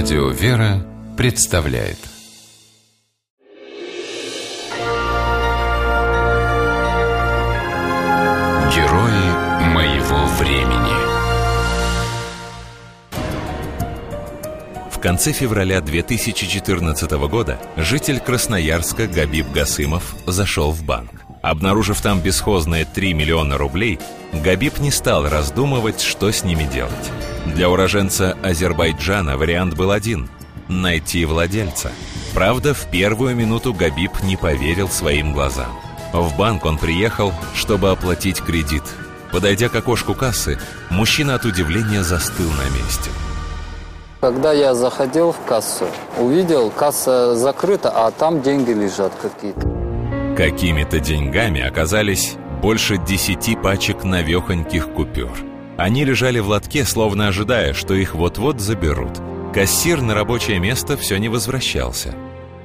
Радио «Вера» представляет Герои моего времени В конце февраля 2014 года житель Красноярска Габиб Гасымов зашел в банк. Обнаружив там бесхозные 3 миллиона рублей, Габиб не стал раздумывать, что с ними делать. Для уроженца Азербайджана вариант был один – найти владельца. Правда, в первую минуту Габиб не поверил своим глазам. В банк он приехал, чтобы оплатить кредит. Подойдя к окошку кассы, мужчина от удивления застыл на месте. Когда я заходил в кассу, увидел, касса закрыта, а там деньги лежат какие-то. Какими-то деньгами оказались больше десяти пачек навехоньких купюр. Они лежали в лотке, словно ожидая, что их вот-вот заберут. Кассир на рабочее место все не возвращался.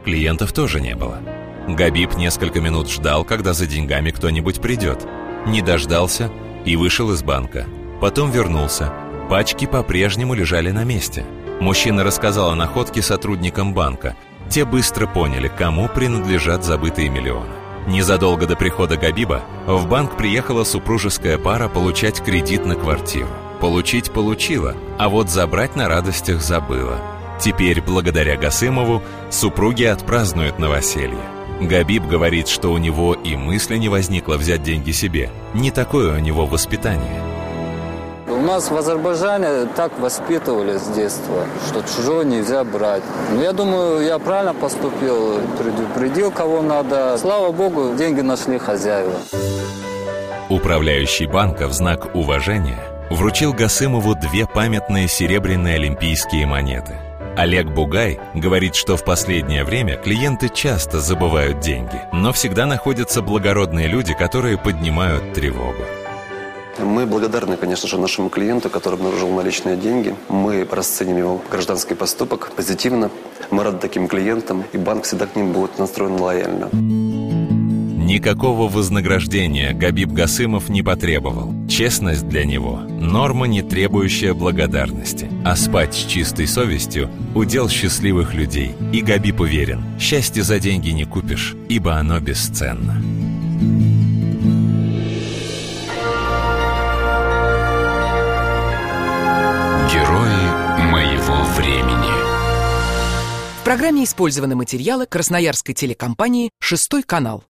Клиентов тоже не было. Габиб несколько минут ждал, когда за деньгами кто-нибудь придет. Не дождался и вышел из банка. Потом вернулся. Пачки по-прежнему лежали на месте. Мужчина рассказал о находке сотрудникам банка. Те быстро поняли, кому принадлежат забытые миллионы. Незадолго до прихода Габиба в банк приехала супружеская пара получать кредит на квартиру. Получить получила, а вот забрать на радостях забыла. Теперь, благодаря Гасымову, супруги отпразднуют новоселье. Габиб говорит, что у него и мысли не возникло взять деньги себе. Не такое у него воспитание. Нас в Азербайджане так воспитывали с детства, что чужое нельзя брать. Но я думаю, я правильно поступил, предупредил кого надо. Слава богу, деньги нашли хозяева. Управляющий банка в знак уважения вручил Гасымову две памятные серебряные олимпийские монеты. Олег Бугай говорит, что в последнее время клиенты часто забывают деньги, но всегда находятся благородные люди, которые поднимают тревогу. Мы благодарны, конечно же, нашему клиенту, который обнаружил наличные деньги. Мы расценим его гражданский поступок позитивно. Мы рады таким клиентам, и банк всегда к ним будет настроен лояльно. Никакого вознаграждения Габиб Гасымов не потребовал. Честность для него – норма, не требующая благодарности. А спать с чистой совестью – удел счастливых людей. И Габиб уверен, счастье за деньги не купишь, ибо оно бесценно. Программе использованы материалы Красноярской телекомпании «Шестой канал».